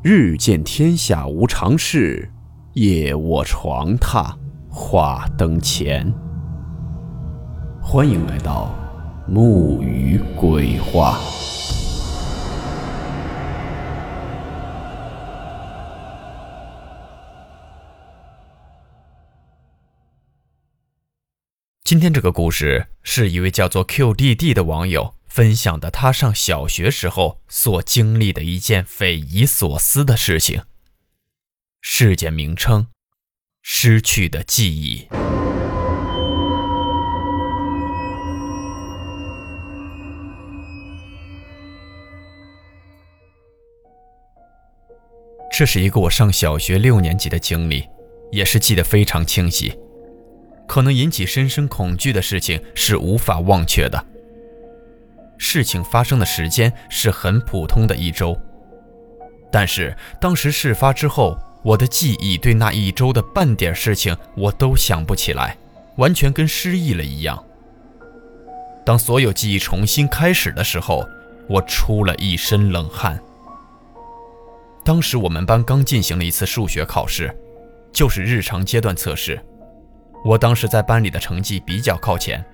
日见天下无常事，夜卧床榻话灯前。欢迎来到木鱼鬼话。今天这个故事是一位叫做 QDD 的网友。分享的他上小学时候所经历的一件匪夷所思的事情。事件名称：失去的记忆。这是一个我上小学六年级的经历，也是记得非常清晰。可能引起深深恐惧的事情是无法忘却的。事情发生的时间是很普通的一周，但是当时事发之后，我的记忆对那一周的半点事情我都想不起来，完全跟失忆了一样。当所有记忆重新开始的时候，我出了一身冷汗。当时我们班刚进行了一次数学考试，就是日常阶段测试，我当时在班里的成绩比较靠前，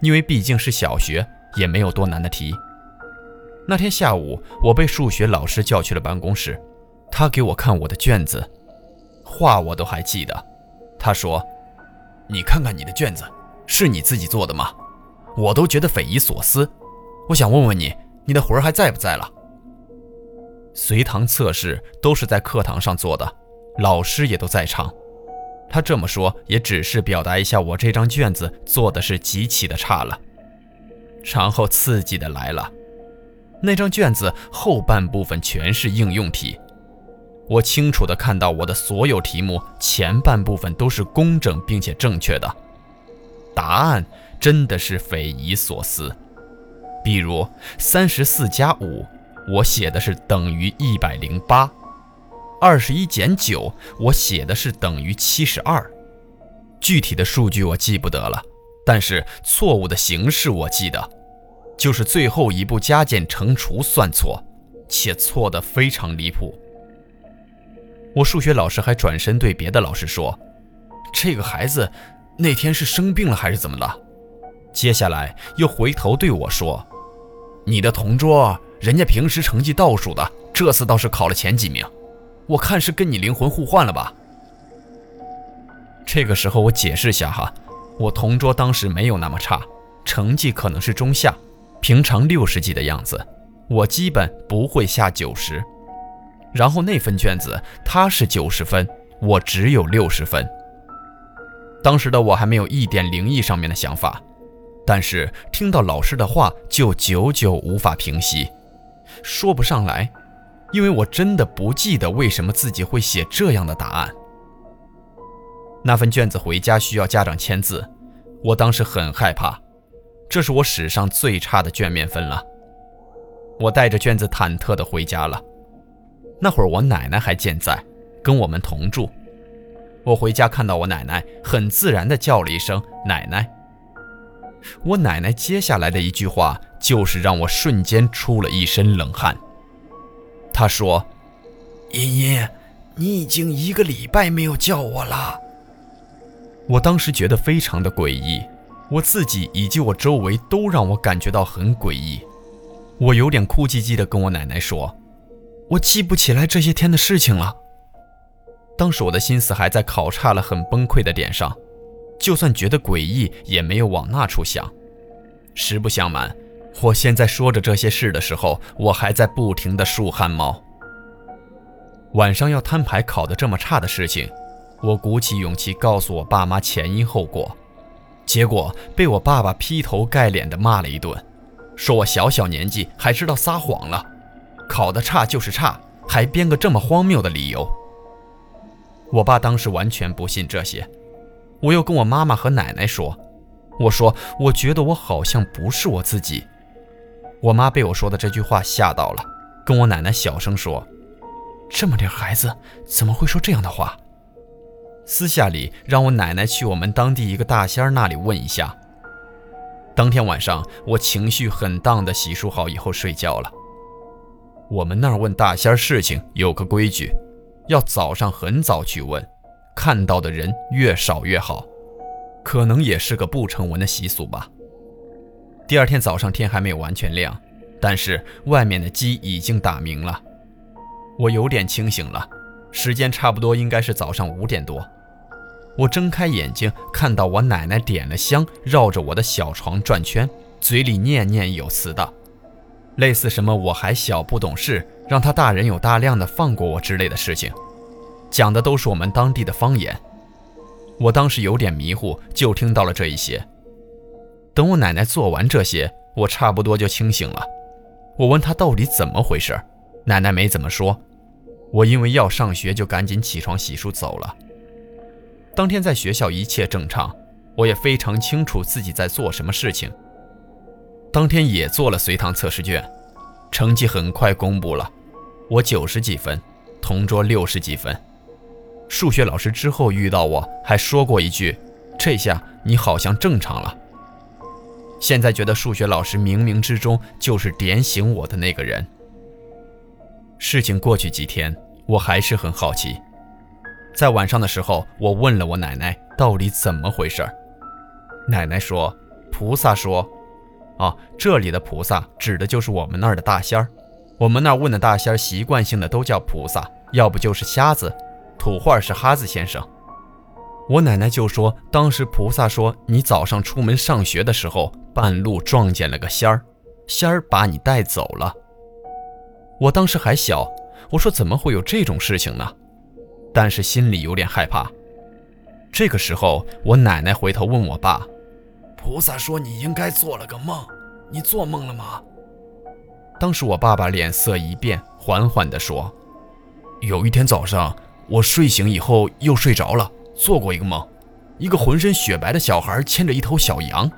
因为毕竟是小学。也没有多难的题。那天下午，我被数学老师叫去了办公室，他给我看我的卷子，话我都还记得。他说：“你看看你的卷子，是你自己做的吗？”我都觉得匪夷所思。我想问问你，你的魂儿还在不在了？随堂测试都是在课堂上做的，老师也都在场。他这么说，也只是表达一下我这张卷子做的是极其的差了。然后刺激的来了，那张卷子后半部分全是应用题，我清楚的看到我的所有题目前半部分都是工整并且正确的，答案真的是匪夷所思。比如三十四加五，我写的是等于一百零八；二十一减九，我写的是等于七十二。具体的数据我记不得了。但是错误的形式我记得，就是最后一步加减乘除算错，且错得非常离谱。我数学老师还转身对别的老师说：“这个孩子那天是生病了还是怎么了？”接下来又回头对我说：“你的同桌人家平时成绩倒数的，这次倒是考了前几名，我看是跟你灵魂互换了吧？”这个时候我解释下哈。我同桌当时没有那么差，成绩可能是中下，平常六十几的样子，我基本不会下九十。然后那份卷子他是九十分，我只有六十分。当时的我还没有一点灵异上面的想法，但是听到老师的话就久久无法平息，说不上来，因为我真的不记得为什么自己会写这样的答案。那份卷子回家需要家长签字，我当时很害怕，这是我史上最差的卷面分了。我带着卷子忐忑地回家了。那会儿我奶奶还健在，跟我们同住。我回家看到我奶奶，很自然地叫了一声“奶奶”。我奶奶接下来的一句话，就是让我瞬间出了一身冷汗。她说：“茵茵，你已经一个礼拜没有叫我了。”我当时觉得非常的诡异，我自己以及我周围都让我感觉到很诡异。我有点哭唧唧的跟我奶奶说：“我记不起来这些天的事情了。”当时我的心思还在考差了很崩溃的点上，就算觉得诡异，也没有往那处想。实不相瞒，我现在说着这些事的时候，我还在不停的竖汗毛。晚上要摊牌考得这么差的事情。我鼓起勇气告诉我爸妈前因后果，结果被我爸爸劈头盖脸的骂了一顿，说我小小年纪还知道撒谎了，考得差就是差，还编个这么荒谬的理由。我爸当时完全不信这些，我又跟我妈妈和奶奶说，我说我觉得我好像不是我自己。我妈被我说的这句话吓到了，跟我奶奶小声说：“这么点孩子怎么会说这样的话？”私下里让我奶奶去我们当地一个大仙儿那里问一下。当天晚上，我情绪很荡的洗漱好以后睡觉了。我们那儿问大仙儿事情有个规矩，要早上很早去问，看到的人越少越好。可能也是个不成文的习俗吧。第二天早上天还没有完全亮，但是外面的鸡已经打鸣了。我有点清醒了，时间差不多应该是早上五点多。我睁开眼睛，看到我奶奶点了香，绕着我的小床转圈，嘴里念念有词的，类似什么“我还小不懂事，让他大人有大量的放过我”之类的事情，讲的都是我们当地的方言。我当时有点迷糊，就听到了这一些。等我奶奶做完这些，我差不多就清醒了。我问她到底怎么回事，奶奶没怎么说。我因为要上学，就赶紧起床洗漱走了。当天在学校一切正常，我也非常清楚自己在做什么事情。当天也做了随堂测试卷，成绩很快公布了，我九十几分，同桌六十几分。数学老师之后遇到我还说过一句：“这下你好像正常了。”现在觉得数学老师冥冥之中就是点醒我的那个人。事情过去几天，我还是很好奇。在晚上的时候，我问了我奶奶到底怎么回事奶奶说：“菩萨说，啊，这里的菩萨指的就是我们那儿的大仙儿。我们那儿问的大仙儿，习惯性的都叫菩萨，要不就是瞎子，土话是哈子先生。”我奶奶就说：“当时菩萨说，你早上出门上学的时候，半路撞见了个仙儿，仙儿把你带走了。”我当时还小，我说：“怎么会有这种事情呢？”但是心里有点害怕。这个时候，我奶奶回头问我爸：“菩萨说你应该做了个梦，你做梦了吗？”当时我爸爸脸色一变，缓缓地说：“有一天早上，我睡醒以后又睡着了，做过一个梦，一个浑身雪白的小孩牵着一头小羊。”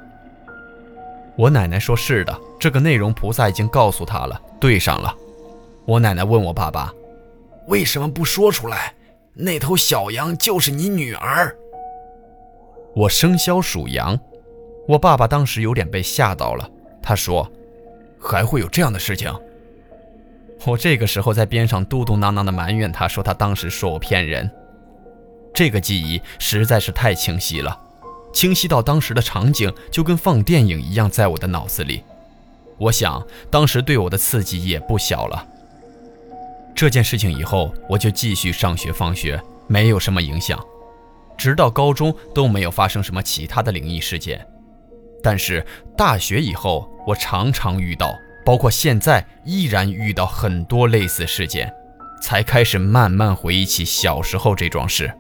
我奶奶说：“是的，这个内容菩萨已经告诉他了，对上了。”我奶奶问我爸爸：“为什么不说出来？”那头小羊就是你女儿。我生肖属羊，我爸爸当时有点被吓到了。他说：“还会有这样的事情？”我这个时候在边上嘟嘟囔囔的埋怨他，说他当时说我骗人。这个记忆实在是太清晰了，清晰到当时的场景就跟放电影一样，在我的脑子里。我想当时对我的刺激也不小了。这件事情以后，我就继续上学放学，没有什么影响，直到高中都没有发生什么其他的灵异事件。但是大学以后，我常常遇到，包括现在依然遇到很多类似事件，才开始慢慢回忆起小时候这桩事。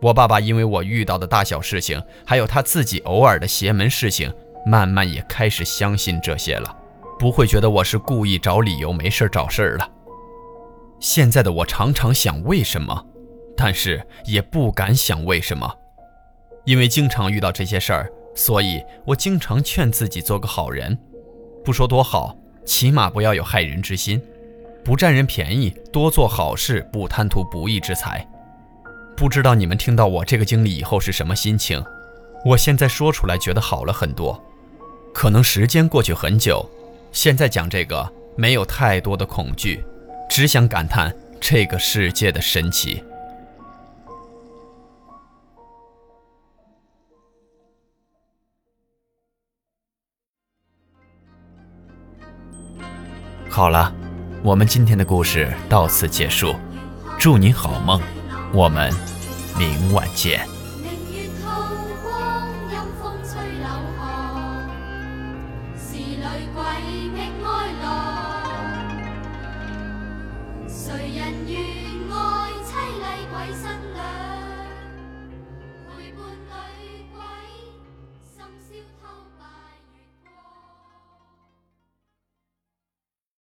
我爸爸因为我遇到的大小事情，还有他自己偶尔的邪门事情，慢慢也开始相信这些了，不会觉得我是故意找理由没事找事儿了。现在的我常常想为什么，但是也不敢想为什么，因为经常遇到这些事儿，所以我经常劝自己做个好人，不说多好，起码不要有害人之心，不占人便宜，多做好事，不贪图不义之财。不知道你们听到我这个经历以后是什么心情？我现在说出来觉得好了很多，可能时间过去很久，现在讲这个没有太多的恐惧。只想感叹这个世界的神奇。好了，我们今天的故事到此结束，祝你好梦，我们明晚见。谁人愿爱妻礼鬼新娘？